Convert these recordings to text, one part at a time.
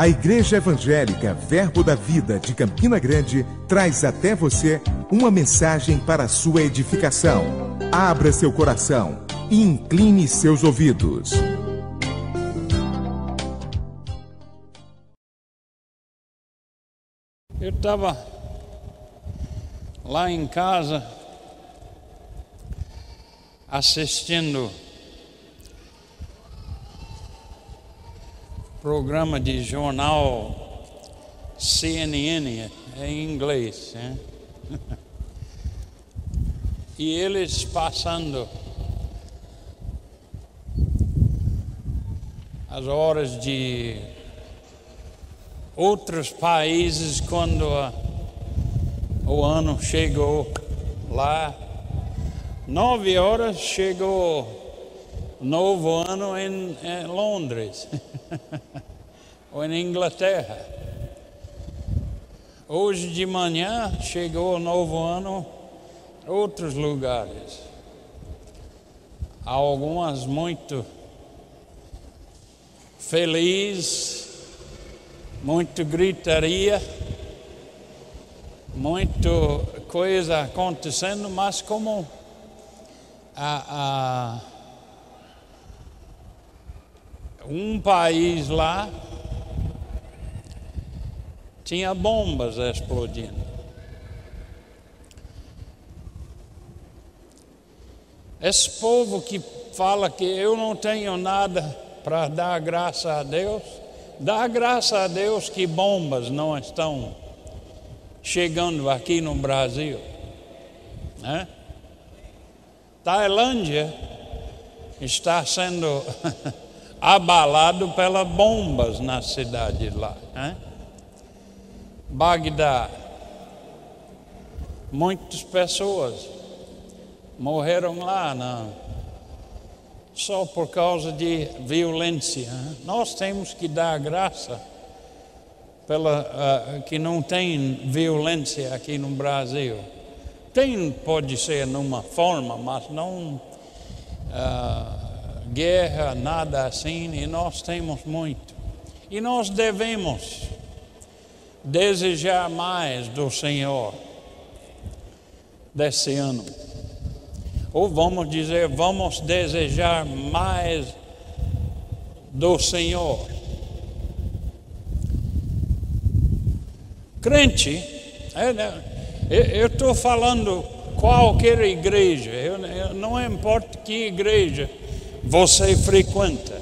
A Igreja Evangélica Verbo da Vida de Campina Grande traz até você uma mensagem para sua edificação. Abra seu coração e incline seus ouvidos. Eu estava lá em casa assistindo programa de jornal CNN em inglês. Né? E eles passando as horas de outros países quando o ano chegou lá. Nove horas chegou novo ano em, em Londres ou em Inglaterra. Hoje de manhã chegou o novo ano outros lugares. Algumas muito felizes, muito gritaria, muito coisa acontecendo, mas como a, a um país lá tinha bombas explodindo. Esse povo que fala que eu não tenho nada para dar graça a Deus, dá graça a Deus que bombas não estão chegando aqui no Brasil. Né? Tailândia está sendo abalado pelas bombas na cidade lá. Né? Bagdá, muitas pessoas morreram lá só por causa de violência. Né? Nós temos que dar graça pela uh, que não tem violência aqui no Brasil. Tem, pode ser numa forma, mas não. Uh, guerra, nada assim, e nós temos muito. E nós devemos desejar mais do Senhor desse ano. Ou vamos dizer, vamos desejar mais do Senhor. Crente, é, né, eu estou falando qualquer igreja, não importa que igreja, você frequenta.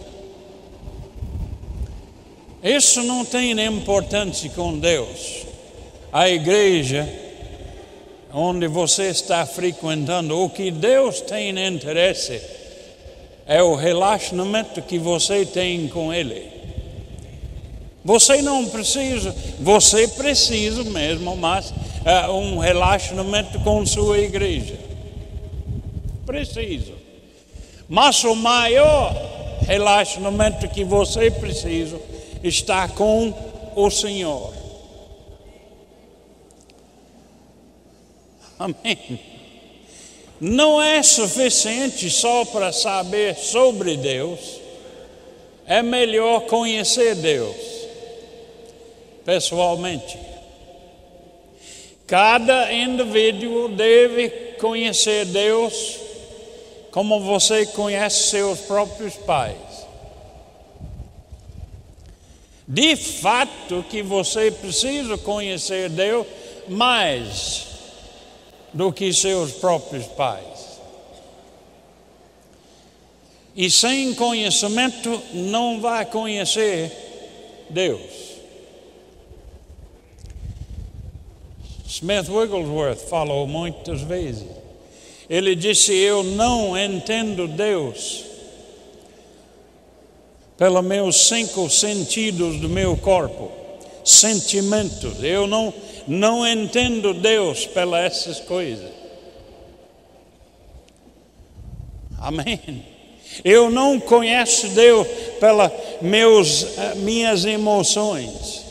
Isso não tem importância com Deus. A igreja onde você está frequentando, o que Deus tem interesse é o relacionamento que você tem com Ele. Você não precisa, você precisa mesmo, mas uh, um relacionamento com sua igreja. Precisa. Mas o maior relacionamento que você precisa está com o Senhor. Amém. Não é suficiente só para saber sobre Deus, é melhor conhecer Deus pessoalmente. Cada indivíduo deve conhecer Deus como você conhece seus próprios pais. De fato que você precisa conhecer Deus mais do que seus próprios pais. E sem conhecimento não vai conhecer Deus. Smith Wigglesworth falou muitas vezes ele disse: Eu não entendo Deus pelos meus cinco sentidos do meu corpo, sentimentos. Eu não, não entendo Deus pelas essas coisas. Amém. Eu não conheço Deus pelas meus, eh, minhas emoções.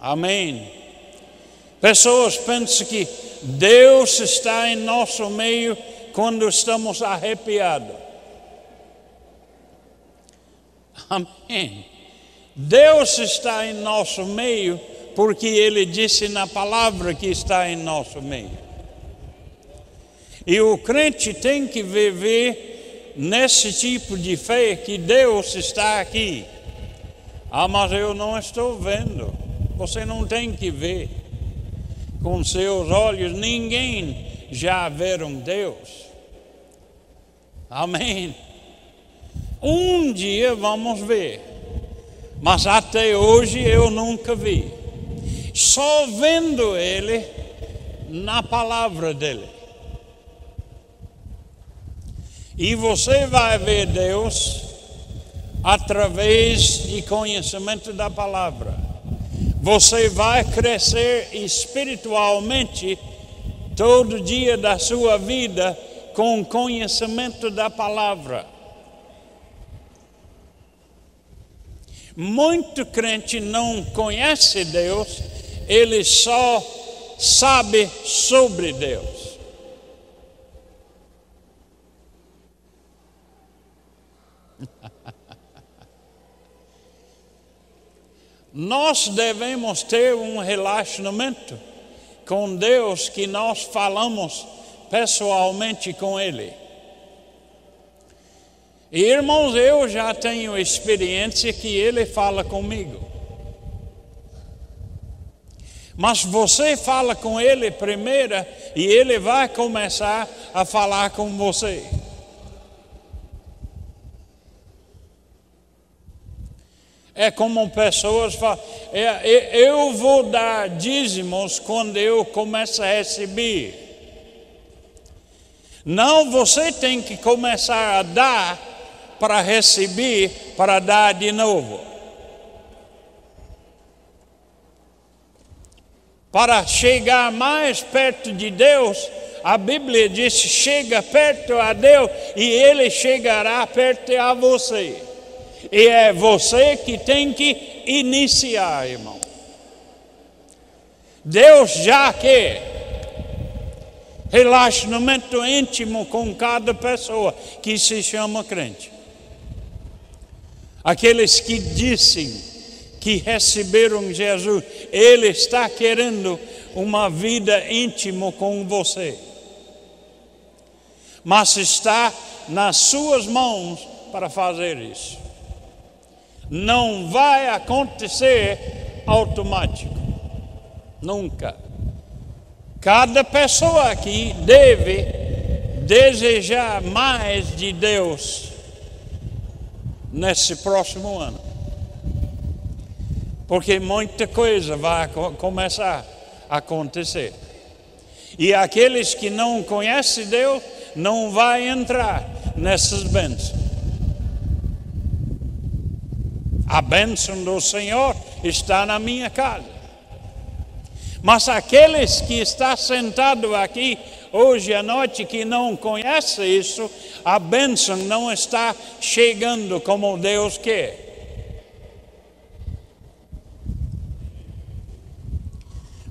Amém. Pessoas pensam que Deus está em nosso meio quando estamos arrepiados. Amém. Deus está em nosso meio porque Ele disse na palavra que está em nosso meio. E o crente tem que viver nesse tipo de fé que Deus está aqui. Ah, mas eu não estou vendo. Você não tem que ver com seus olhos. Ninguém já viram Deus. Amém. Um dia vamos ver, mas até hoje eu nunca vi. Só vendo Ele na palavra dele. E você vai ver Deus através de conhecimento da palavra. Você vai crescer espiritualmente todo dia da sua vida com conhecimento da palavra. Muito crente não conhece Deus, ele só sabe sobre Deus. Nós devemos ter um relacionamento com Deus que nós falamos pessoalmente com Ele. E, irmãos, eu já tenho experiência que Ele fala comigo. Mas você fala com Ele primeiro e Ele vai começar a falar com você. É como pessoas falam, é, eu vou dar dízimos quando eu começo a receber. Não, você tem que começar a dar para receber, para dar de novo. Para chegar mais perto de Deus, a Bíblia diz: chega perto a Deus e Ele chegará perto a você. E é você que tem que iniciar, irmão. Deus já quer relacionamento íntimo com cada pessoa que se chama crente. Aqueles que dizem que receberam Jesus, Ele está querendo uma vida íntima com você. Mas está nas suas mãos para fazer isso não vai acontecer automático. Nunca. Cada pessoa aqui deve desejar mais de Deus nesse próximo ano. Porque muita coisa vai começar a acontecer. E aqueles que não conhecem Deus não vão entrar nessas bênçãos. A bênção do Senhor está na minha casa. Mas aqueles que estão sentados aqui hoje à noite que não conhecem isso, a bênção não está chegando como Deus quer.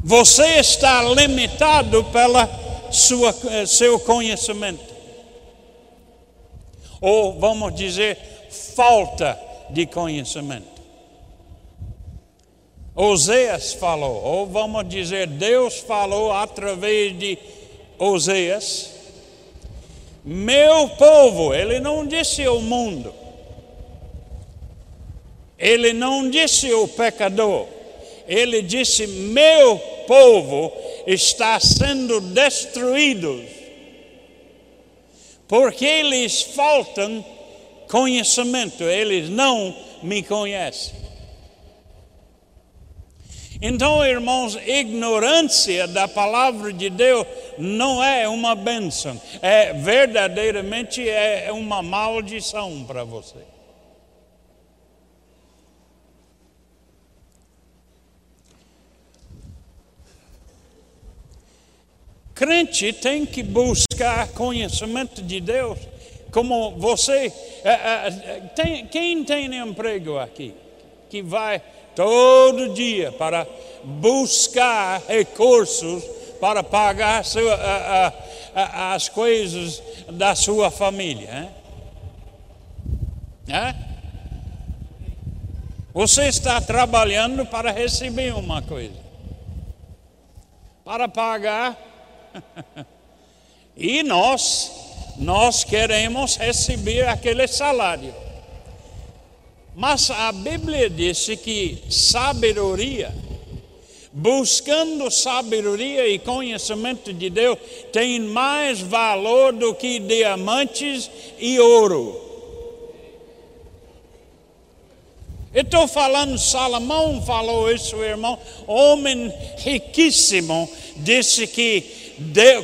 Você está limitado pela sua, seu conhecimento. Ou vamos dizer, falta de conhecimento. Oséias falou, ou vamos dizer, Deus falou através de Oséias. Meu povo, ele não disse o mundo, ele não disse o pecador, ele disse: Meu povo está sendo destruído, porque lhes faltam conhecimento, eles não me conhecem. Então, irmãos, ignorância da palavra de Deus não é uma bênção, é verdadeiramente é uma maldição para você. Crente tem que buscar conhecimento de Deus como você. É, é, tem, quem tem emprego aqui? Que vai todo dia para buscar recursos para pagar sua, a, a, as coisas da sua família. Hein? Você está trabalhando para receber uma coisa, para pagar. e nós, nós queremos receber aquele salário. Mas a Bíblia disse que sabedoria, buscando sabedoria e conhecimento de Deus, tem mais valor do que diamantes e ouro. Estou falando, Salomão falou isso, irmão. Homem riquíssimo disse que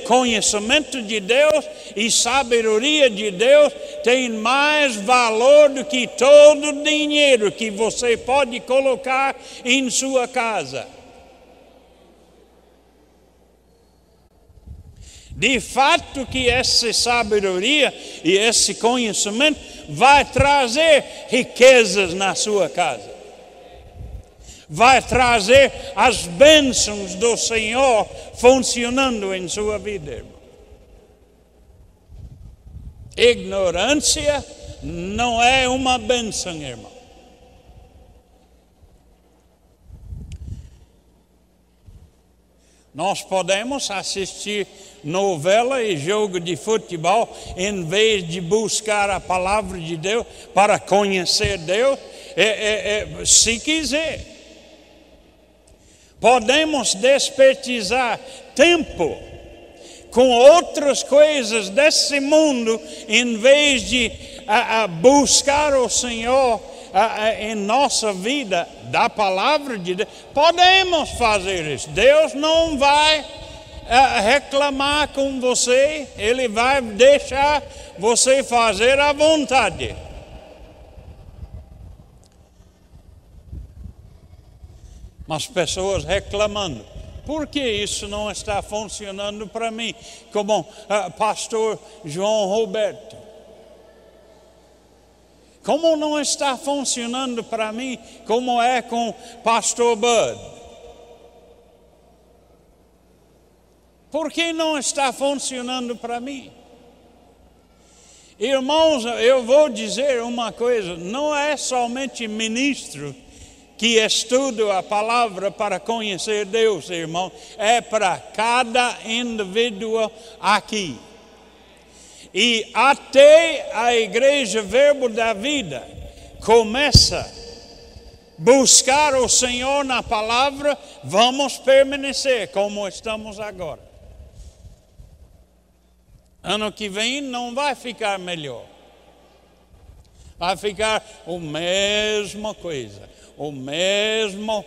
conhecimento de Deus e sabedoria de Deus tem mais valor do que todo o dinheiro que você pode colocar em sua casa. De fato que essa sabedoria e esse conhecimento vai trazer riquezas na sua casa. Vai trazer as bênçãos do Senhor funcionando em sua vida, irmão. Ignorância não é uma bênção, irmão. Nós podemos assistir novela e jogo de futebol em vez de buscar a palavra de Deus para conhecer Deus, é, é, é, se quiser. Podemos desperdiçar tempo com outras coisas desse mundo em vez de a, a buscar o Senhor em nossa vida da palavra de Deus, podemos fazer isso. Deus não vai reclamar com você, Ele vai deixar você fazer à vontade. Mas pessoas reclamando. Por que isso não está funcionando para mim? Como uh, pastor João Roberto. Como não está funcionando para mim como é com pastor Bud? Por que não está funcionando para mim? Irmãos, eu vou dizer uma coisa: não é somente ministro que estuda a palavra para conhecer Deus, irmão, é para cada indivíduo aqui. E até a igreja Verbo da Vida começa buscar o Senhor na palavra, vamos permanecer como estamos agora. Ano que vem não vai ficar melhor. Vai ficar a mesma coisa, o mesmo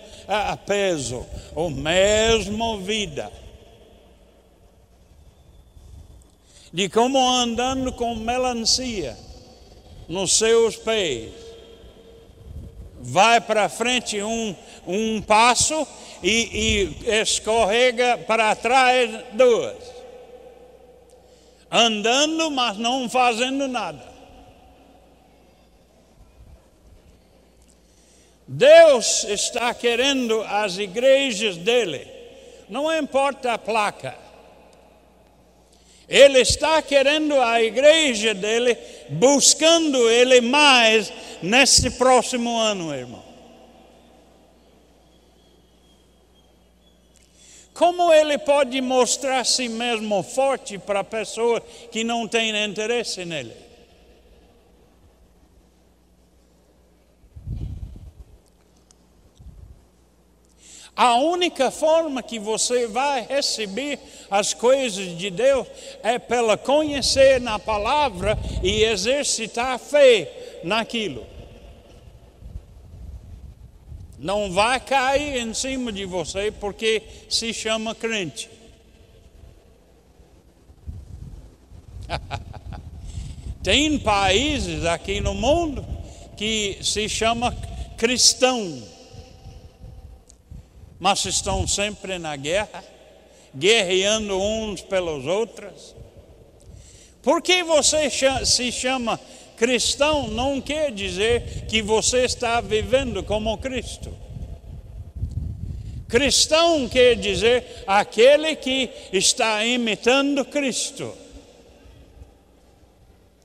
peso, o mesmo vida. de como andando com melancia nos seus pés. Vai para frente um, um passo e, e escorrega para trás duas. Andando, mas não fazendo nada. Deus está querendo as igrejas dele, não importa a placa, ele está querendo a igreja dele, buscando ele mais nesse próximo ano, irmão. Como ele pode mostrar si mesmo forte para pessoas que não têm interesse nele? A única forma que você vai receber as coisas de Deus é pela conhecer na palavra e exercitar fé naquilo. Não vai cair em cima de você porque se chama crente. Tem países aqui no mundo que se chama cristão mas estão sempre na guerra, guerreando uns pelos outros. Porque você se chama cristão não quer dizer que você está vivendo como Cristo. Cristão quer dizer aquele que está imitando Cristo.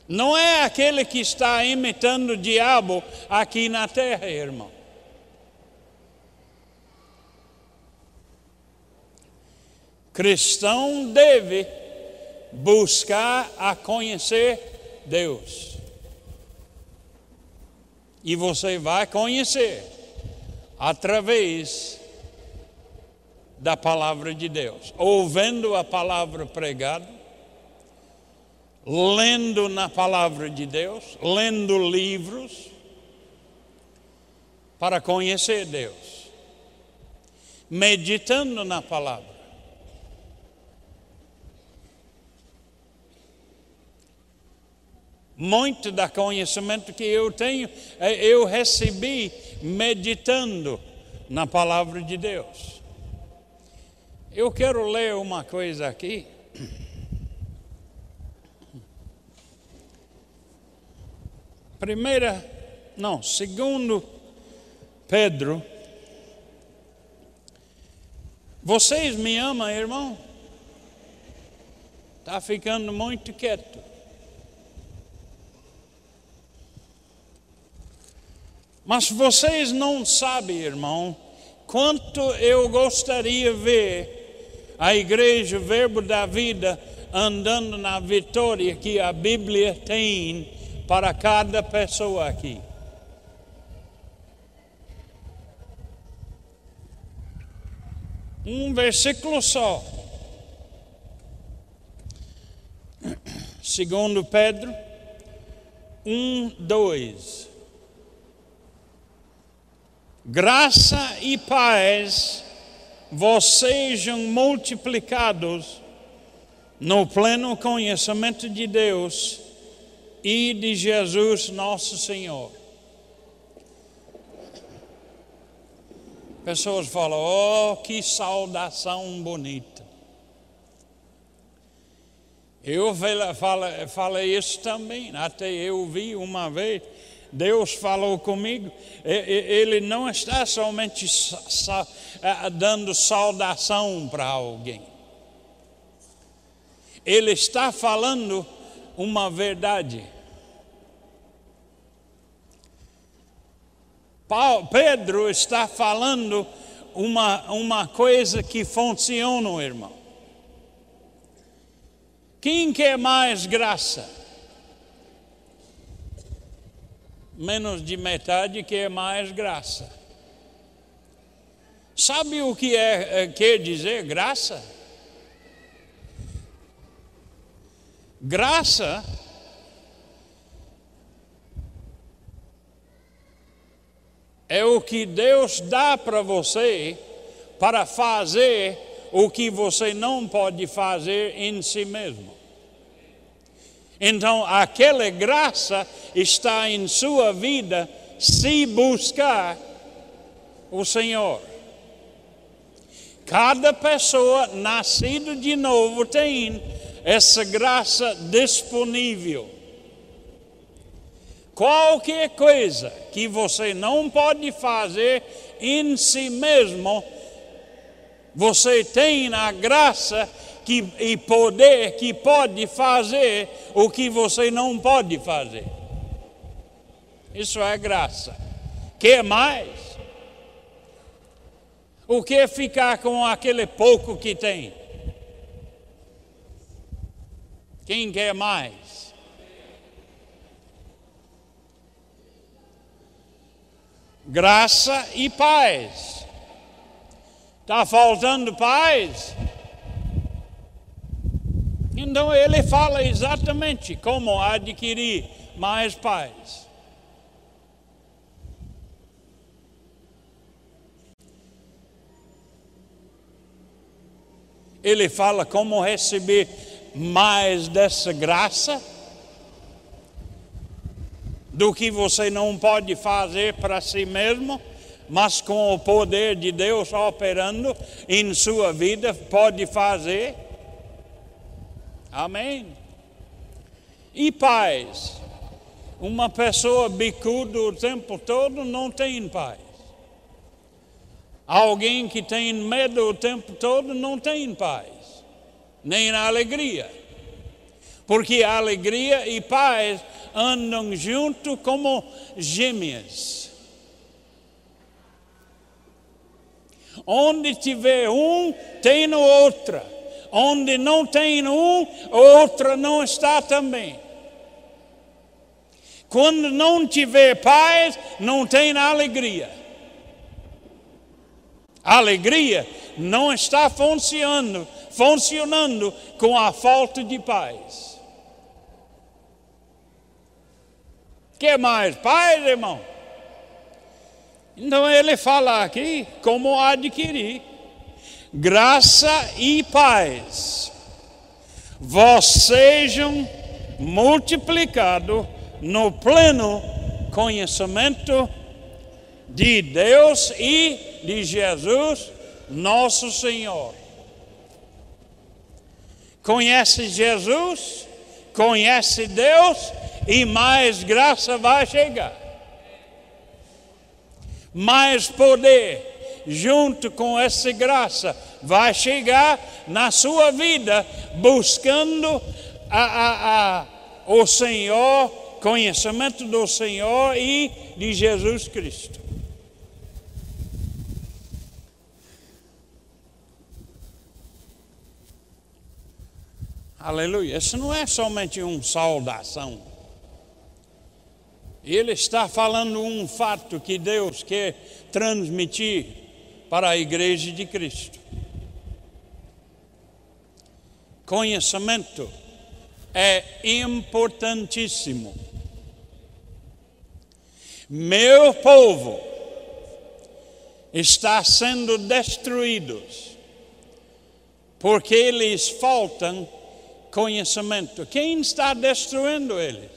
Não é aquele que está imitando o diabo aqui na terra, irmão. Cristão deve buscar a conhecer Deus. E você vai conhecer através da palavra de Deus, ouvindo a palavra pregada, lendo na palavra de Deus, lendo livros para conhecer Deus, meditando na palavra. Muito da conhecimento que eu tenho, é, eu recebi meditando na palavra de Deus. Eu quero ler uma coisa aqui. Primeira, não, segundo Pedro. Vocês me amam, irmão? Está ficando muito quieto. Mas vocês não sabem, irmão, quanto eu gostaria de ver a igreja Verbo da Vida andando na vitória que a Bíblia tem para cada pessoa aqui. Um versículo só. Segundo Pedro, um, dois. Graça e paz vos sejam multiplicados no pleno conhecimento de Deus e de Jesus nosso Senhor. Pessoas falam, oh, que saudação bonita. Eu falei isso também, até eu vi uma vez, Deus falou comigo, Ele não está somente dando saudação para alguém, Ele está falando uma verdade. Pedro está falando uma, uma coisa que funciona, irmão. Quem quer mais graça? Menos de metade quer mais graça. Sabe o que é, é quer dizer graça? Graça é o que Deus dá para você para fazer o que você não pode fazer em si mesmo. Então, aquela graça está em sua vida se buscar o Senhor. Cada pessoa nascida de novo tem essa graça disponível. Qualquer coisa que você não pode fazer em si mesmo, você tem a graça que, e poder que pode fazer o que você não pode fazer. Isso é graça. Quer mais? O que ficar com aquele pouco que tem? Quem quer mais? Graça e paz. Está faltando paz? Então ele fala exatamente como adquirir mais paz. Ele fala como receber mais dessa graça do que você não pode fazer para si mesmo, mas com o poder de Deus operando em sua vida, pode fazer. Amém? E paz. Uma pessoa bicuda o tempo todo não tem paz. Alguém que tem medo o tempo todo não tem paz nem alegria. Porque alegria e paz andam junto como gêmeas. Onde tiver um, tem no outra. Onde não tem um, outra não está também. Quando não tiver paz, não tem alegria. A alegria não está funcionando, funcionando com a falta de paz. Quer mais paz, irmão? Então ele fala aqui como adquirir graça e paz. Vós sejam multiplicados no pleno conhecimento de Deus e de Jesus, nosso Senhor. Conhece Jesus, conhece Deus e mais graça vai chegar. Mais poder, junto com essa graça, vai chegar na sua vida, buscando a, a, a, o Senhor, conhecimento do Senhor e de Jesus Cristo. Aleluia. Isso não é somente uma saudação. Ele está falando um fato que Deus quer transmitir para a igreja de Cristo. Conhecimento é importantíssimo. Meu povo está sendo destruído porque lhes faltam conhecimento. Quem está destruindo eles?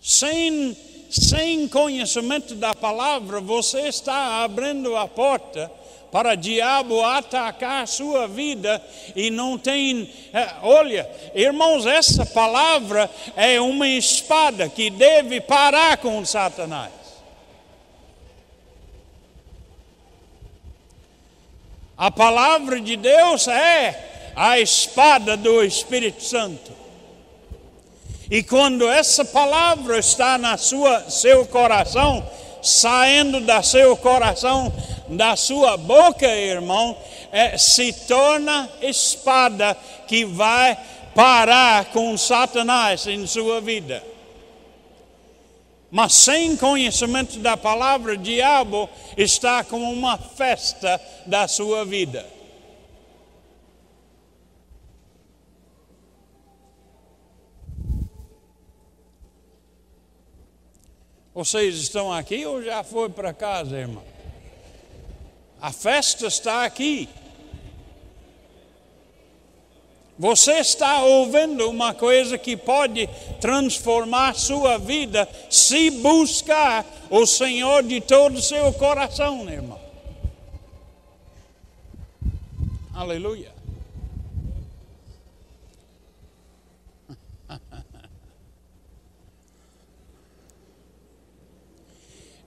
Sem, sem conhecimento da palavra, você está abrindo a porta para o diabo atacar a sua vida e não tem. É, olha, irmãos, essa palavra é uma espada que deve parar com Satanás. A palavra de Deus é a espada do Espírito Santo. E quando essa palavra está na sua seu coração, saindo da seu coração, da sua boca, irmão, é, se torna espada que vai parar com Satanás em sua vida. Mas sem conhecimento da palavra, o diabo está como uma festa da sua vida. Vocês estão aqui ou já foi para casa, irmão? A festa está aqui. Você está ouvindo uma coisa que pode transformar sua vida se buscar o Senhor de todo o seu coração, irmão. Aleluia.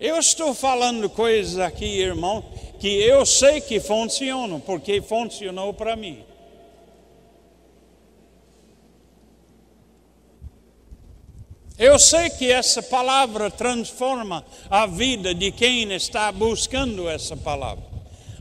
Eu estou falando coisas aqui, irmão, que eu sei que funcionam, porque funcionou para mim. Eu sei que essa palavra transforma a vida de quem está buscando essa palavra.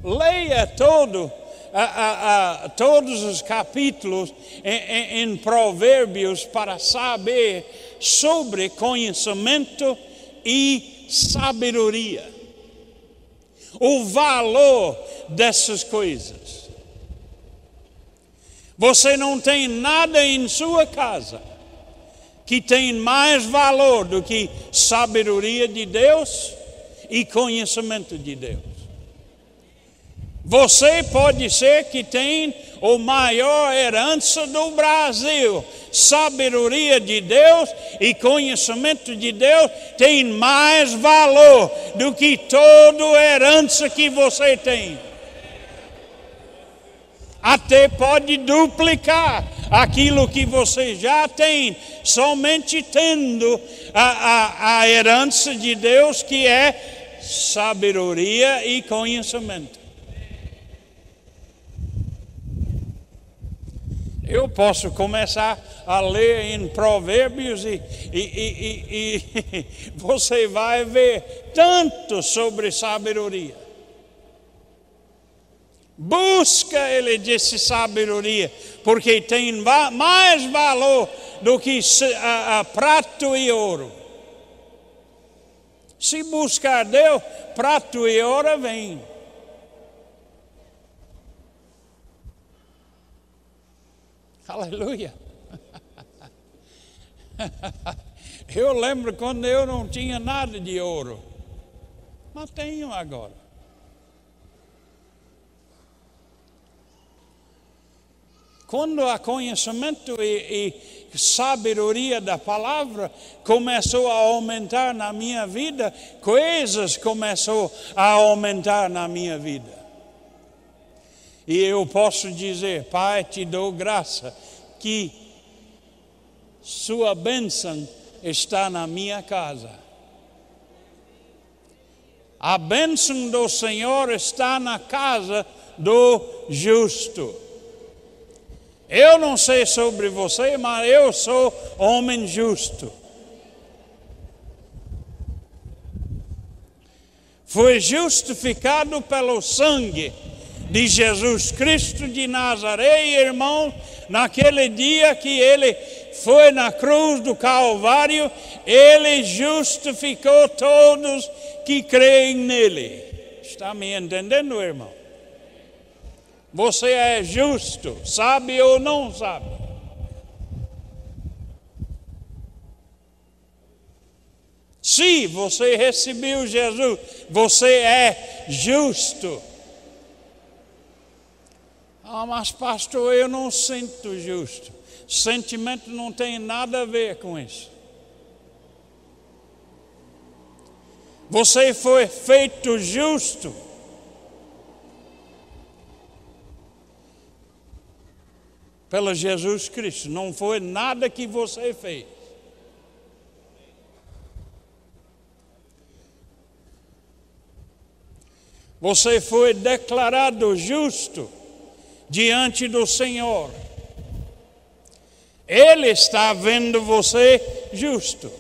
Leia todo, a, a, a, todos os capítulos em, em, em Provérbios para saber sobre conhecimento e sabedoria, o valor dessas coisas. Você não tem nada em sua casa que tem mais valor do que sabedoria de Deus e conhecimento de Deus. Você pode ser que tem o maior herança do Brasil. Sabedoria de Deus e conhecimento de Deus tem mais valor do que toda herança que você tem. Até pode duplicar aquilo que você já tem, somente tendo a, a, a herança de Deus, que é sabedoria e conhecimento. Eu posso começar a ler em Provérbios e, e, e, e, você vai ver tanto sobre sabedoria. Busca, ele disse, sabedoria, porque tem mais valor do que a, a prato e ouro. Se buscar Deus, prato e ouro vem. Aleluia. Eu lembro quando eu não tinha nada de ouro, mas tenho agora. Quando o conhecimento e, e sabedoria da palavra começou a aumentar na minha vida, coisas começou a aumentar na minha vida. E eu posso dizer, Pai, te dou graça que sua bênção está na minha casa. A bênção do Senhor está na casa do justo. Eu não sei sobre você, mas eu sou homem justo. Foi justificado pelo sangue de Jesus Cristo de Nazaré, irmão, naquele dia que ele foi na cruz do Calvário, ele justificou todos que creem nele. Está me entendendo, irmão? Você é justo, sabe ou não sabe? Se você recebeu Jesus, você é justo. Ah, mas pastor, eu não sinto justo. Sentimento não tem nada a ver com isso. Você foi feito justo pelo Jesus Cristo, não foi nada que você fez. Você foi declarado justo diante do Senhor. Ele está vendo você justo.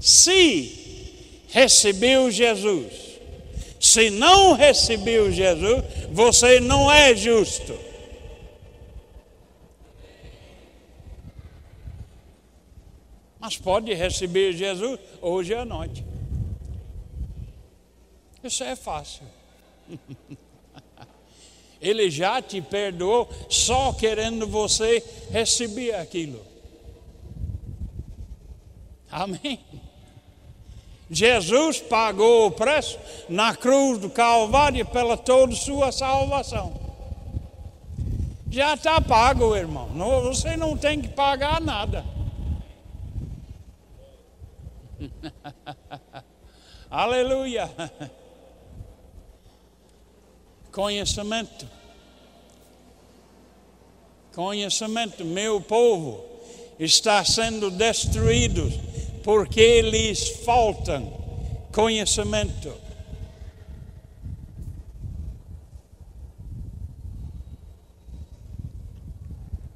Se recebeu Jesus, se não recebeu Jesus, você não é justo. mas pode receber Jesus hoje à noite. Isso é fácil. Ele já te perdoou só querendo você receber aquilo. Amém. Jesus pagou o preço na cruz do Calvário pela toda sua salvação. Já está pago, irmão. Não, você não tem que pagar nada. Aleluia. Conhecimento. Conhecimento. Meu povo está sendo destruído porque lhes falta conhecimento.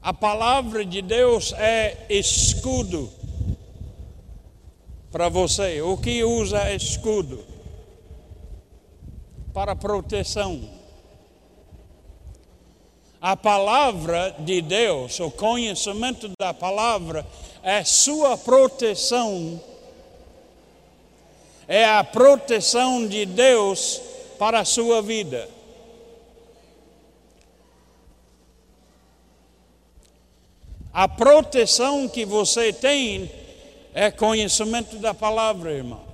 A palavra de Deus é escudo para você. O que usa escudo? Para proteção. A palavra de Deus, o conhecimento da palavra, é sua proteção. É a proteção de Deus para a sua vida. A proteção que você tem é conhecimento da palavra, irmão.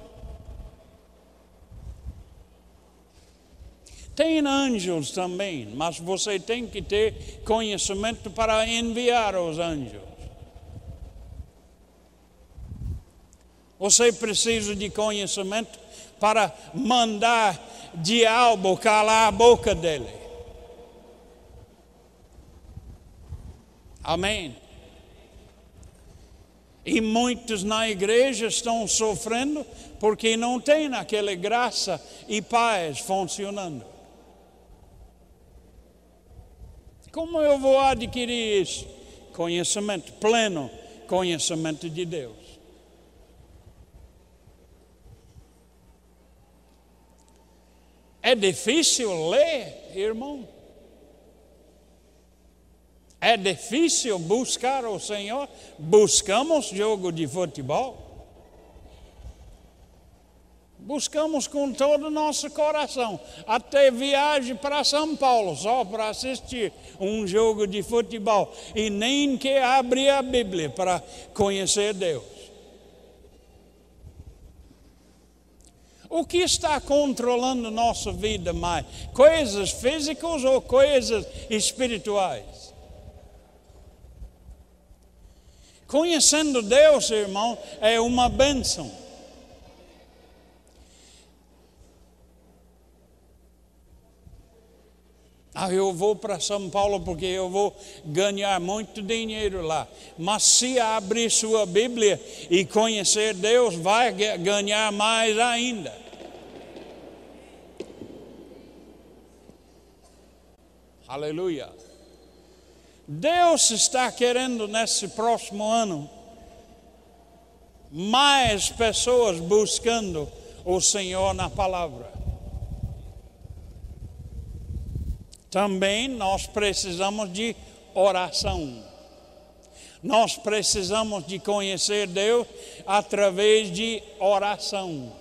Tem anjos também, mas você tem que ter conhecimento para enviar os anjos. Você precisa de conhecimento para mandar diabo calar a boca dele. Amém. E muitos na igreja estão sofrendo porque não tem aquela graça e paz funcionando. Como eu vou adquirir isso? Conhecimento pleno, conhecimento de Deus. É difícil ler, irmão. É difícil buscar o Senhor. Buscamos jogo de futebol. Buscamos com todo o nosso coração. Até viagem para São Paulo só para assistir um jogo de futebol. E nem que abrir a Bíblia para conhecer Deus. O que está controlando nossa vida mais? Coisas físicas ou coisas espirituais? Conhecendo Deus, irmão, é uma bênção. Ah, eu vou para São Paulo porque eu vou ganhar muito dinheiro lá. Mas se abrir sua Bíblia e conhecer Deus, vai ganhar mais ainda. Aleluia. Deus está querendo nesse próximo ano mais pessoas buscando o Senhor na palavra. Também nós precisamos de oração. Nós precisamos de conhecer Deus através de oração,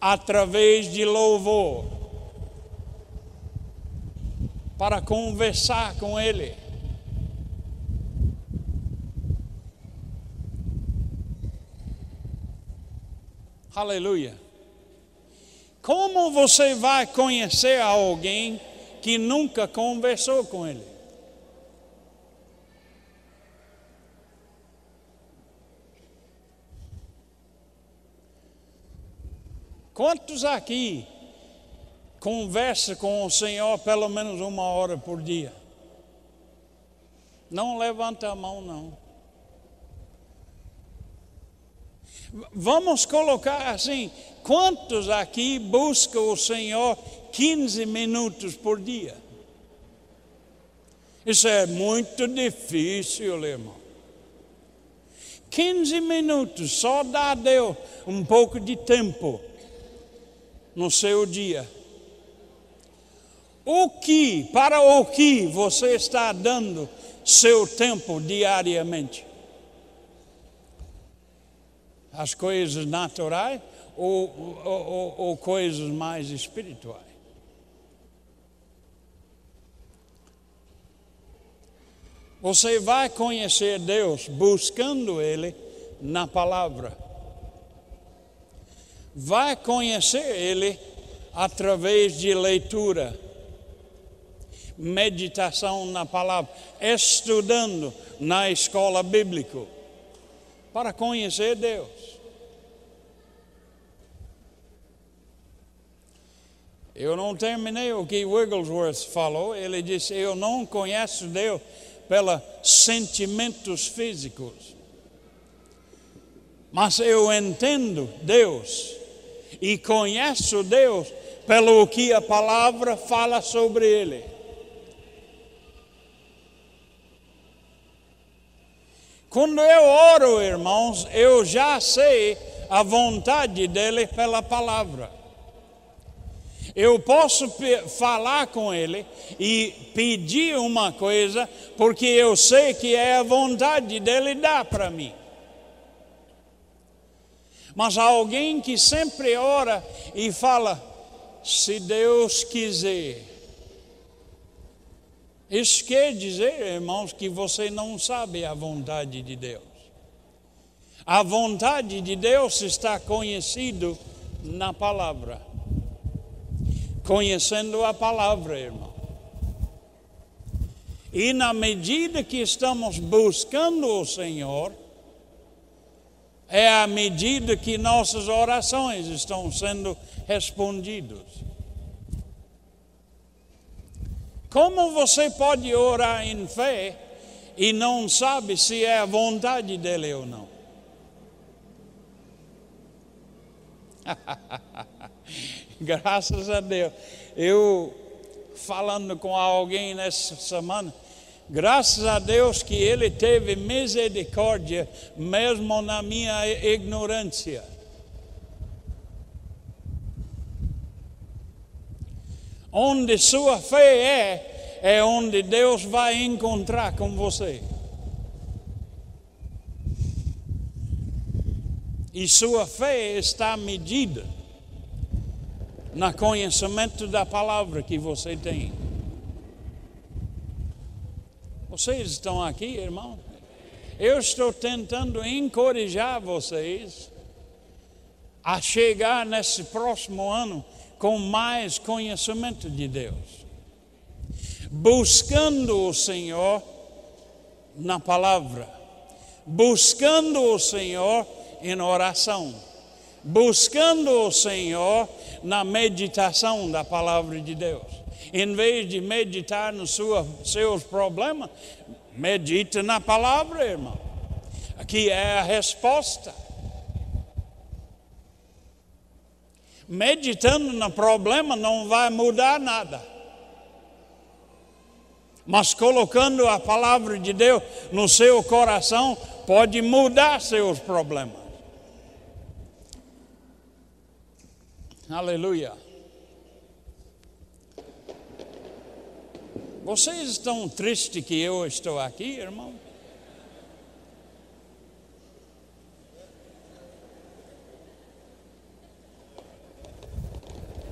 através de louvor, para conversar com Ele. Aleluia. Como você vai conhecer alguém que nunca conversou com ele? Quantos aqui conversa com o Senhor pelo menos uma hora por dia? Não levanta a mão, não. Vamos colocar assim: quantos aqui buscam o Senhor 15 minutos por dia? Isso é muito difícil, irmão. 15 minutos, só dá a Deus um pouco de tempo no seu dia. O que, para o que você está dando seu tempo diariamente? as coisas naturais ou, ou, ou coisas mais espirituais. Você vai conhecer Deus buscando Ele na palavra. Vai conhecer Ele através de leitura, meditação na palavra, estudando na escola bíblica, para conhecer Deus. Eu não terminei o que Wigglesworth falou. Ele disse: Eu não conheço Deus pelos sentimentos físicos, mas eu entendo Deus e conheço Deus pelo que a palavra fala sobre Ele. Quando eu oro, irmãos, eu já sei a vontade dele pela palavra. Eu posso falar com ele e pedir uma coisa, porque eu sei que é a vontade dele dar para mim. Mas alguém que sempre ora e fala, se Deus quiser. Isso quer dizer, irmãos, que você não sabe a vontade de Deus. A vontade de Deus está conhecido na palavra conhecendo a palavra, irmão. E na medida que estamos buscando o Senhor, é a medida que nossas orações estão sendo respondidas. Como você pode orar em fé e não sabe se é a vontade dele ou não? Graças a Deus. Eu falando com alguém nessa semana, graças a Deus que Ele teve misericórdia, mesmo na minha ignorância. Onde sua fé é, é onde Deus vai encontrar com você. E sua fé está medida no conhecimento da palavra que você tem. Vocês estão aqui, irmão? Eu estou tentando encorajar vocês a chegar nesse próximo ano com mais conhecimento de Deus, buscando o Senhor na palavra, buscando o Senhor em oração, buscando o Senhor na meditação da palavra de Deus. Em vez de meditar nos seus problemas, medite na palavra, irmão. Aqui é a resposta. Meditando no problema não vai mudar nada. Mas colocando a palavra de Deus no seu coração pode mudar seus problemas. Aleluia. Vocês estão tristes que eu estou aqui, irmão?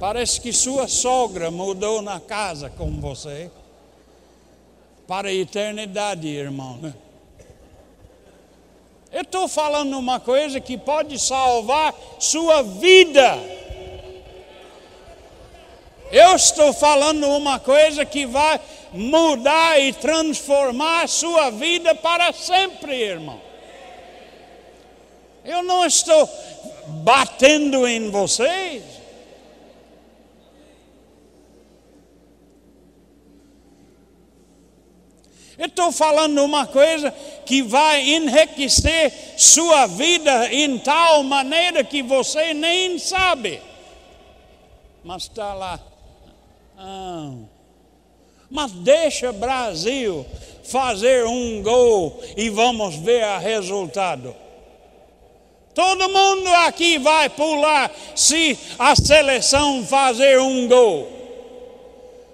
Parece que sua sogra mudou na casa com você para a eternidade, irmão. Né? Eu estou falando uma coisa que pode salvar sua vida. Eu estou falando uma coisa que vai mudar e transformar sua vida para sempre, irmão. Eu não estou batendo em vocês. Eu estou falando uma coisa que vai enriquecer sua vida em tal maneira que você nem sabe. Mas está lá. Ah. Mas deixa Brasil fazer um gol e vamos ver o resultado. Todo mundo aqui vai pular se a seleção fazer um gol.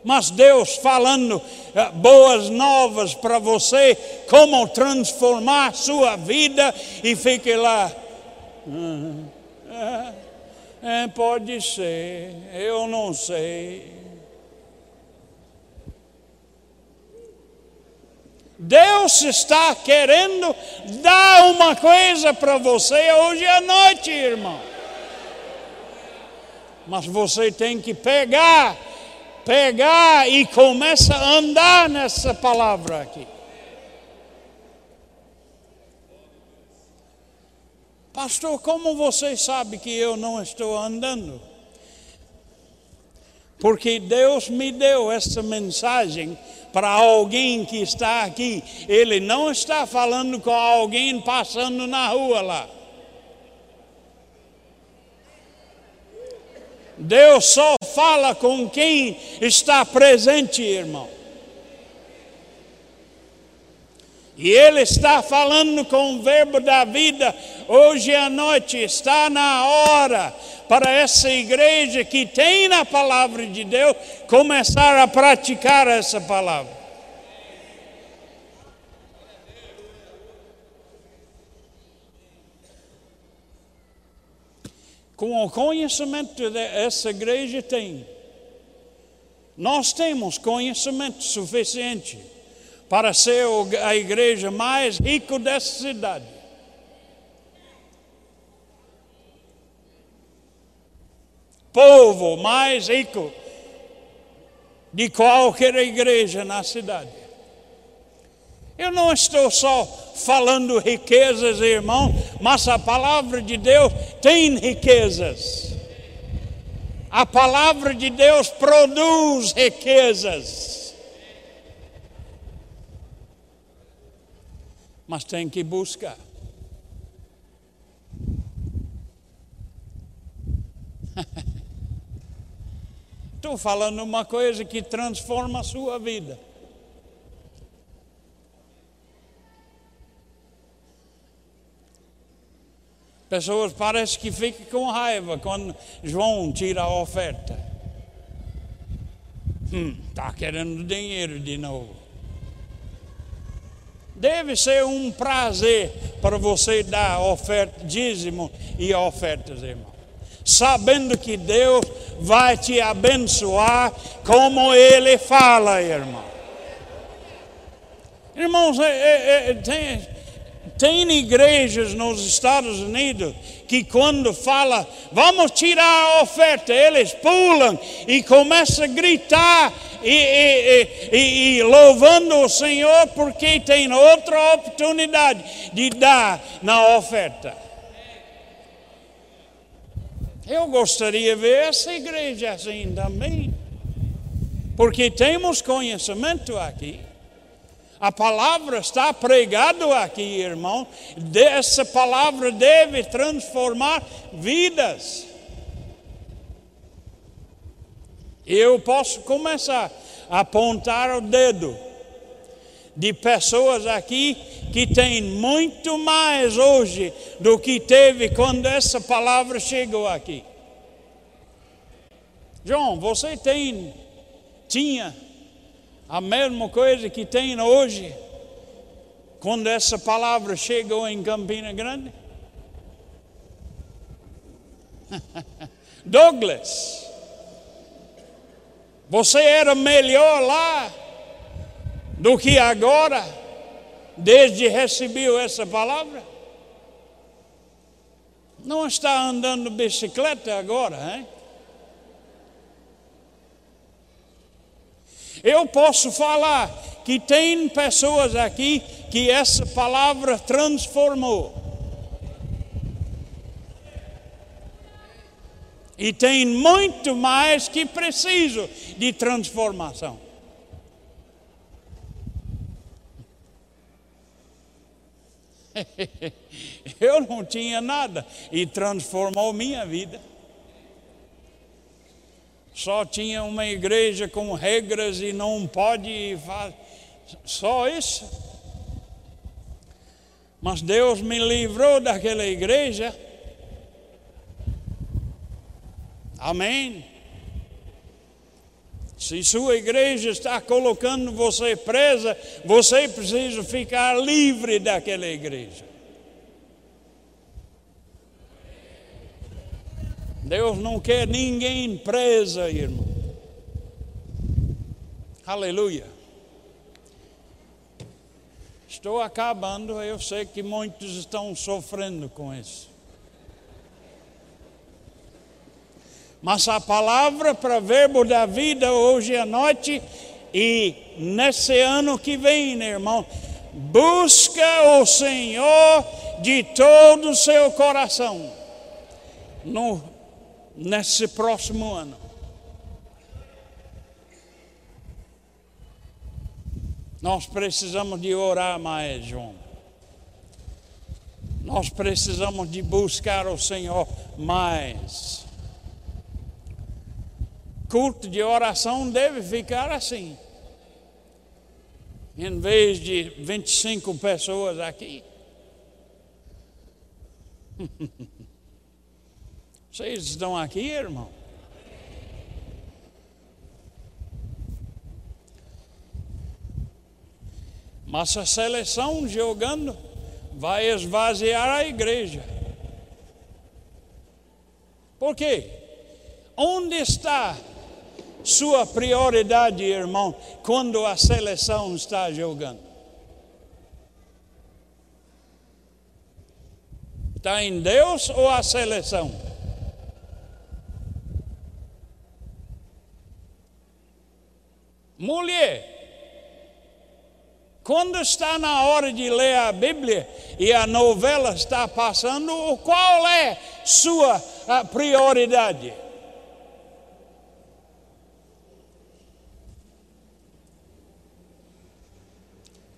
Mas Deus falando eh, boas novas para você, como transformar sua vida e fique lá. É, pode ser, eu não sei. Deus está querendo dar uma coisa para você hoje à noite, irmão. Mas você tem que pegar pegar e começa a andar nessa palavra aqui. Pastor, como você sabe que eu não estou andando? Porque Deus me deu essa mensagem para alguém que está aqui. Ele não está falando com alguém passando na rua lá. Deus só fala com quem está presente, irmão. E Ele está falando com o verbo da vida hoje à noite. Está na hora para essa igreja que tem na palavra de Deus começar a praticar essa palavra. com o conhecimento que essa igreja tem, nós temos conhecimento suficiente para ser a igreja mais rica dessa cidade. Povo mais rico de qualquer igreja na cidade. Eu não estou só falando riquezas, irmão, mas a palavra de Deus tem riquezas. A palavra de Deus produz riquezas. Mas tem que buscar. Estou falando uma coisa que transforma a sua vida. Pessoas parecem que ficam com raiva quando João tira a oferta. Está hum, querendo dinheiro de novo. Deve ser um prazer para você dar oferta, dízimo e ofertas, irmão. Sabendo que Deus vai te abençoar como Ele fala, irmão. Irmãos, é, é, é, tem, tem igrejas nos Estados Unidos que quando fala, vamos tirar a oferta, eles pulam e começam a gritar e, e, e, e, louvando o Senhor porque tem outra oportunidade de dar na oferta. Eu gostaria de ver essa igreja assim também, porque temos conhecimento aqui. A palavra está pregada aqui, irmão. Essa palavra deve transformar vidas. Eu posso começar a apontar o dedo de pessoas aqui que têm muito mais hoje do que teve quando essa palavra chegou aqui. João, você tem, tinha a mesma coisa que tem hoje, quando essa palavra chegou em Campina Grande? Douglas, você era melhor lá do que agora, desde recebeu essa palavra? Não está andando bicicleta agora, hein? Eu posso falar que tem pessoas aqui que essa palavra transformou. E tem muito mais que preciso de transformação. Eu não tinha nada e transformou minha vida. Só tinha uma igreja com regras e não pode fazer. Só isso. Mas Deus me livrou daquela igreja. Amém. Se sua igreja está colocando você presa, você precisa ficar livre daquela igreja. Deus não quer ninguém presa, irmão. Aleluia. Estou acabando, eu sei que muitos estão sofrendo com isso. Mas a palavra para verbo da vida hoje à noite e nesse ano que vem, irmão, busca o Senhor de todo o seu coração. No nesse próximo ano. Nós precisamos de orar mais, João. Nós precisamos de buscar o Senhor mais. Culto de oração deve ficar assim. Em vez de 25 pessoas aqui. Vocês estão aqui, irmão? Mas a seleção jogando vai esvaziar a igreja. Por quê? Onde está sua prioridade, irmão, quando a seleção está jogando? Está em Deus ou a seleção? Mulher, quando está na hora de ler a Bíblia e a novela está passando, qual é sua prioridade?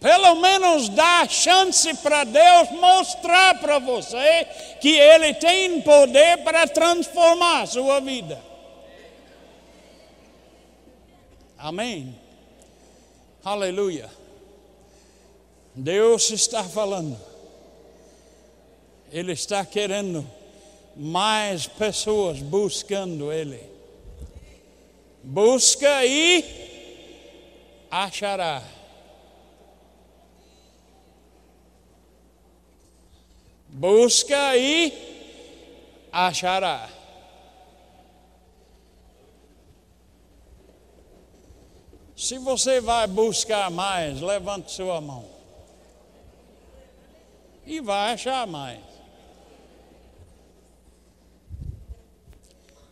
Pelo menos dá chance para Deus mostrar para você que Ele tem poder para transformar a sua vida. Amém. Aleluia. Deus está falando. Ele está querendo mais pessoas buscando Ele. Busca e achará. Busca e achará. Se você vai buscar mais, levante sua mão. E vai achar mais.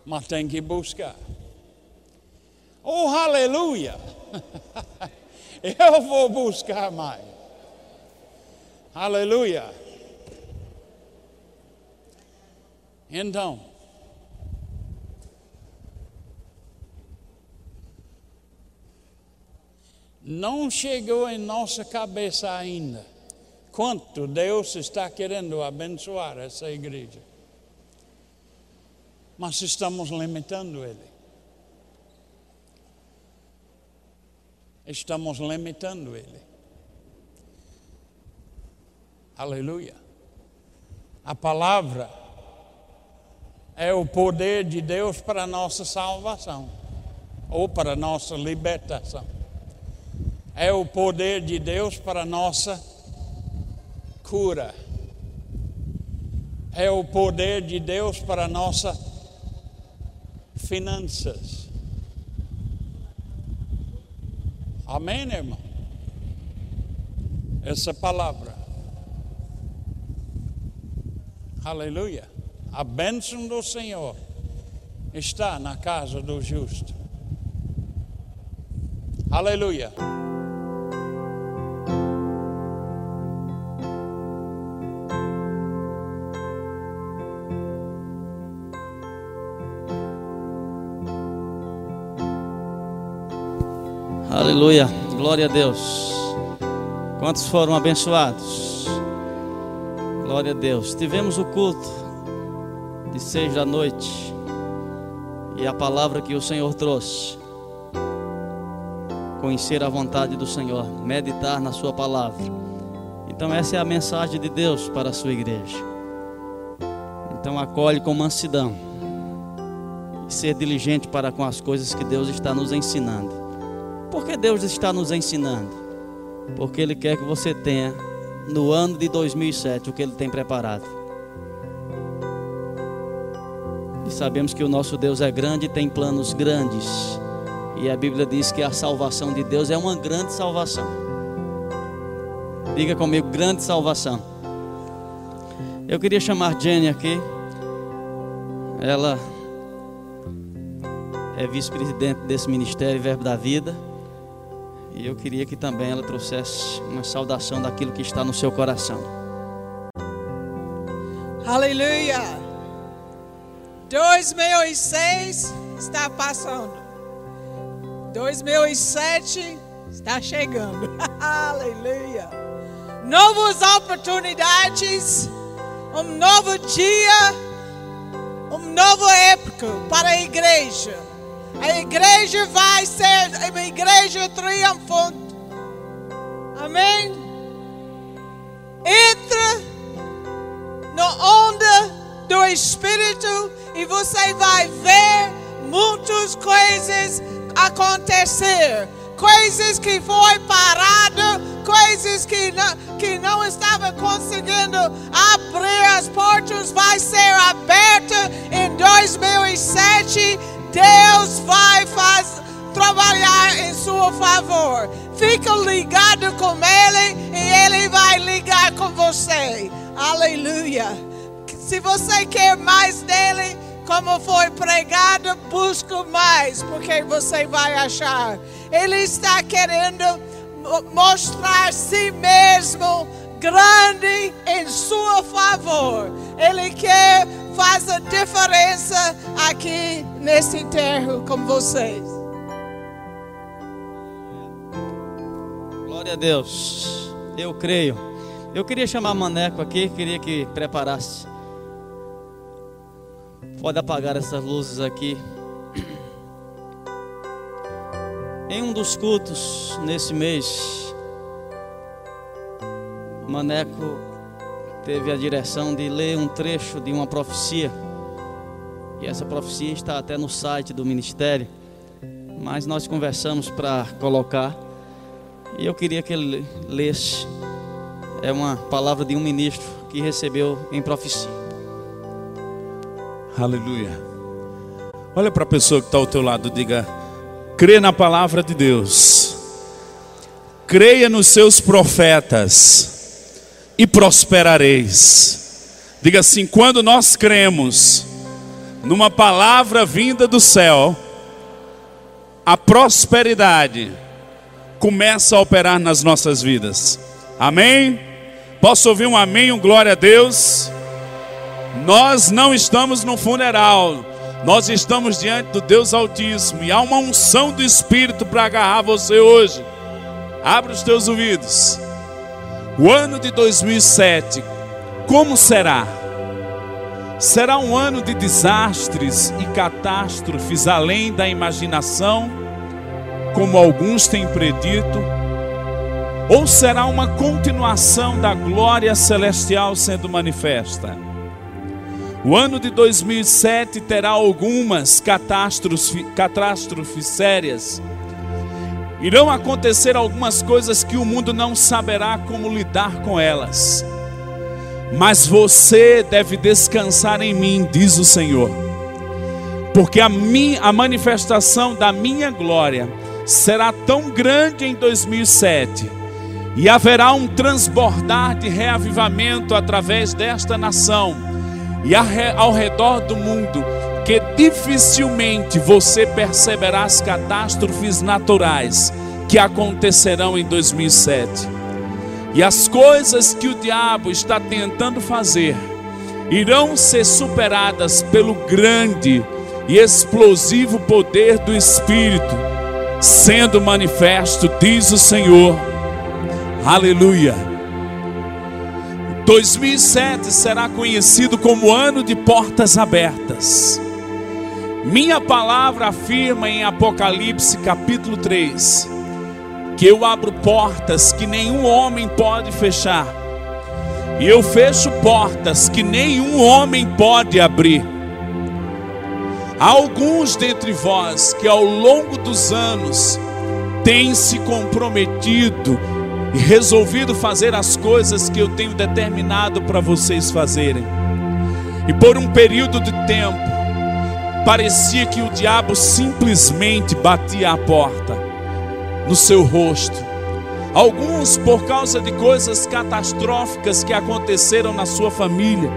Mas tem que buscar. Oh, aleluia! Eu vou buscar mais. Aleluia! Então, não chegou em nossa cabeça ainda quanto Deus está querendo abençoar essa igreja. Mas estamos limitando Ele. Estamos limitando Ele. Aleluia. A palavra é o poder de Deus para a nossa salvação ou para a nossa libertação. É o poder de Deus para nossa cura. É o poder de Deus para a nossa finanças. Amém, irmão? Essa palavra. Aleluia. A bênção do Senhor está na casa do justo. Aleluia. Aleluia, glória a Deus. Quantos foram abençoados? Glória a Deus. Tivemos o culto de seis da noite e a palavra que o Senhor trouxe. Conhecer a vontade do Senhor, meditar na Sua palavra. Então, essa é a mensagem de Deus para a sua igreja. Então, acolhe com mansidão e ser diligente para com as coisas que Deus está nos ensinando. Por que Deus está nos ensinando? Porque Ele quer que você tenha no ano de 2007 o que Ele tem preparado. E sabemos que o nosso Deus é grande e tem planos grandes. E a Bíblia diz que a salvação de Deus é uma grande salvação. Diga comigo, grande salvação. Eu queria chamar Jenny aqui. Ela é vice-presidente desse ministério Verbo da Vida. E eu queria que também ela trouxesse uma saudação daquilo que está no seu coração. Aleluia! 2006 está passando. 2007 está chegando. Aleluia! Novas oportunidades, um novo dia, uma nova época para a igreja. A igreja vai ser uma igreja triunfante. Amém? Entra na onda do Espírito e você vai ver muitas coisas acontecer. Coisas que foi parado, coisas que não, que não estava conseguindo abrir as portas, vai ser aberta em 2007 Deus vai faz, trabalhar em seu favor. Fica ligado com Ele e Ele vai ligar com você. Aleluia. Se você quer mais dele, como foi pregado, busque mais, porque você vai achar. Ele está querendo mostrar si mesmo grande em sua favor. Ele quer faz a diferença aqui nesse enterro com vocês. Glória a Deus. Eu creio. Eu queria chamar Maneco aqui, queria que preparasse. Pode apagar essas luzes aqui. Em um dos cultos nesse mês, Maneco teve a direção de ler um trecho de uma profecia. E essa profecia está até no site do ministério. Mas nós conversamos para colocar. E eu queria que ele lesse. É uma palavra de um ministro que recebeu em profecia. Aleluia. Olha para a pessoa que está ao teu lado, diga: crê na palavra de Deus, creia nos seus profetas e prosperareis. Diga assim: quando nós cremos numa palavra vinda do céu, a prosperidade começa a operar nas nossas vidas. Amém? Posso ouvir um amém, um glória a Deus? Nós não estamos no funeral, nós estamos diante do Deus Altíssimo e há uma unção do Espírito para agarrar você hoje. Abra os teus ouvidos. O ano de 2007, como será? Será um ano de desastres e catástrofes além da imaginação, como alguns têm predito? Ou será uma continuação da glória celestial sendo manifesta? O ano de 2007 terá algumas catástrofes, catástrofes sérias. Irão acontecer algumas coisas que o mundo não saberá como lidar com elas. Mas você deve descansar em mim, diz o Senhor. Porque a, minha, a manifestação da minha glória será tão grande em 2007, e haverá um transbordar de reavivamento através desta nação e ao redor do mundo, que dificilmente você perceberá as catástrofes naturais que acontecerão em 2007. E as coisas que o diabo está tentando fazer irão ser superadas pelo grande e explosivo poder do Espírito, sendo manifesto, diz o Senhor. Aleluia. 2007 será conhecido como ano de portas abertas. Minha palavra afirma em Apocalipse capítulo 3 que eu abro portas que nenhum homem pode fechar, e eu fecho portas que nenhum homem pode abrir. Há alguns dentre vós que ao longo dos anos têm se comprometido e resolvido fazer as coisas que eu tenho determinado para vocês fazerem. E por um período de tempo, parecia que o diabo simplesmente batia a porta no seu rosto. Alguns por causa de coisas catastróficas que aconteceram na sua família.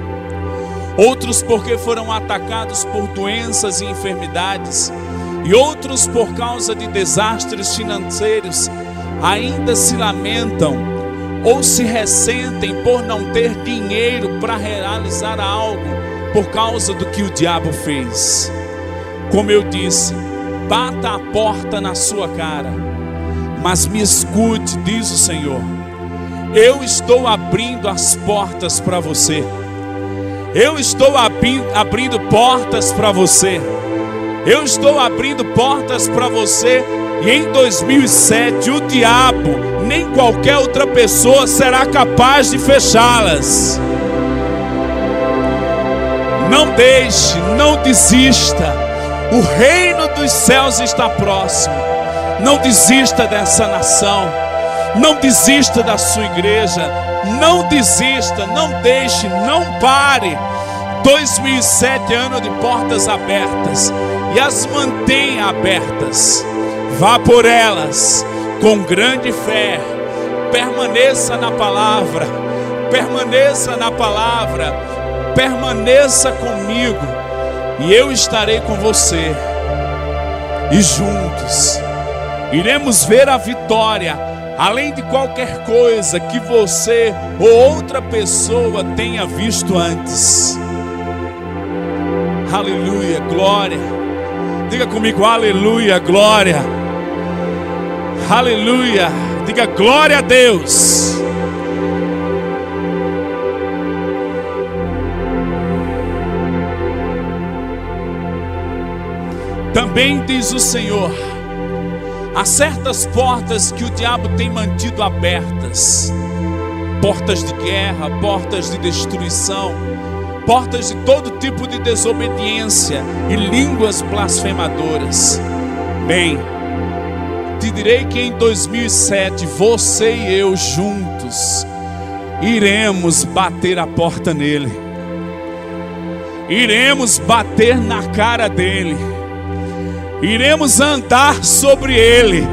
Outros porque foram atacados por doenças e enfermidades. E outros por causa de desastres financeiros ainda se lamentam ou se ressentem por não ter dinheiro para realizar algo por causa do que o diabo fez. Como eu disse, bata a porta na sua cara mas me escute, diz o Senhor. Eu estou abrindo as portas para você. Eu estou abrindo, abrindo portas para você. Eu estou abrindo portas para você. E em 2007, o diabo, nem qualquer outra pessoa será capaz de fechá-las. Não deixe, não desista. O reino dos céus está próximo. Não desista dessa nação. Não desista da sua igreja. Não desista, não deixe, não pare. 2007 é ano de portas abertas e as mantenha abertas. Vá por elas com grande fé. Permaneça na palavra. Permaneça na palavra. Permaneça comigo e eu estarei com você. E juntos iremos ver a vitória, além de qualquer coisa que você ou outra pessoa tenha visto antes. Aleluia, glória. Diga comigo, aleluia, glória. Aleluia. Diga glória a Deus. Também diz o Senhor: Há certas portas que o diabo tem mantido abertas. Portas de guerra, portas de destruição, portas de todo tipo de desobediência e línguas blasfemadoras. Bem, te direi que em 2007 você e eu juntos iremos bater a porta nele, iremos bater na cara dele, iremos andar sobre ele,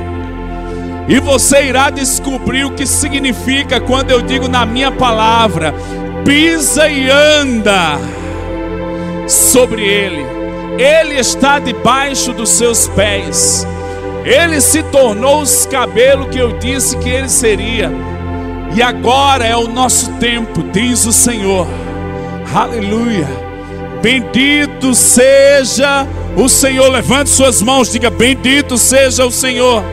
e você irá descobrir o que significa quando eu digo na minha palavra: pisa e anda sobre ele, ele está debaixo dos seus pés. Ele se tornou os cabelos que eu disse que ele seria. E agora é o nosso tempo, diz o Senhor. Aleluia. Bendito seja o Senhor. Levante suas mãos, diga: Bendito seja o Senhor.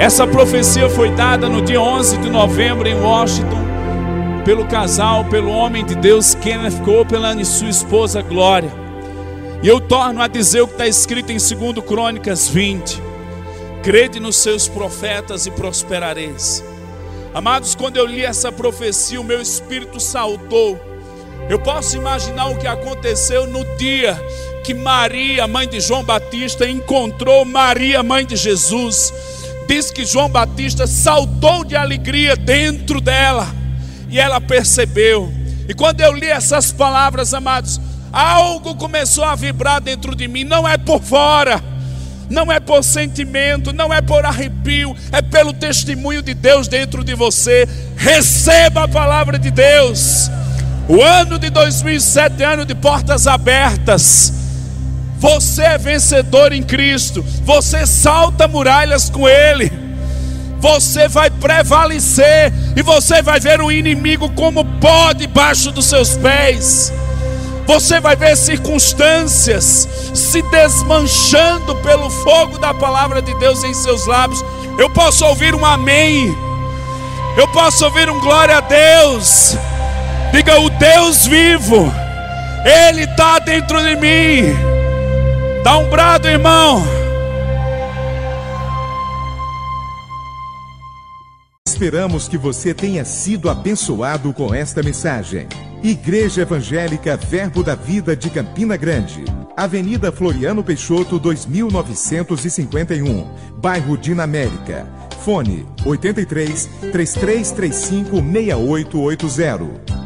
Essa profecia foi dada no dia 11 de novembro em Washington, pelo casal, pelo homem de Deus Kenneth Copeland e sua esposa Glória. E eu torno a dizer o que está escrito em 2 Crônicas 20: Crede nos seus profetas e prosperareis. Amados, quando eu li essa profecia, o meu espírito saltou. Eu posso imaginar o que aconteceu no dia que Maria, mãe de João Batista, encontrou Maria, mãe de Jesus. Diz que João Batista saltou de alegria dentro dela e ela percebeu. E quando eu li essas palavras, amados, algo começou a vibrar dentro de mim, não é por fora, não é por sentimento, não é por arrepio, é pelo testemunho de Deus dentro de você. Receba a palavra de Deus. O ano de 2007 é ano de portas abertas. Você é vencedor em Cristo, você salta muralhas com Ele você vai prevalecer e você vai ver o inimigo como pó debaixo dos seus pés. Você vai ver circunstâncias se desmanchando pelo fogo da palavra de Deus em seus lábios. Eu posso ouvir um amém. Eu posso ouvir um glória a Deus. Diga o Deus vivo. Ele está dentro de mim. Dá um brado, irmão. Esperamos que você tenha sido abençoado com esta mensagem. Igreja Evangélica Verbo da Vida de Campina Grande. Avenida Floriano Peixoto, 2951, bairro Dinamérica. Fone 83 3335 6880.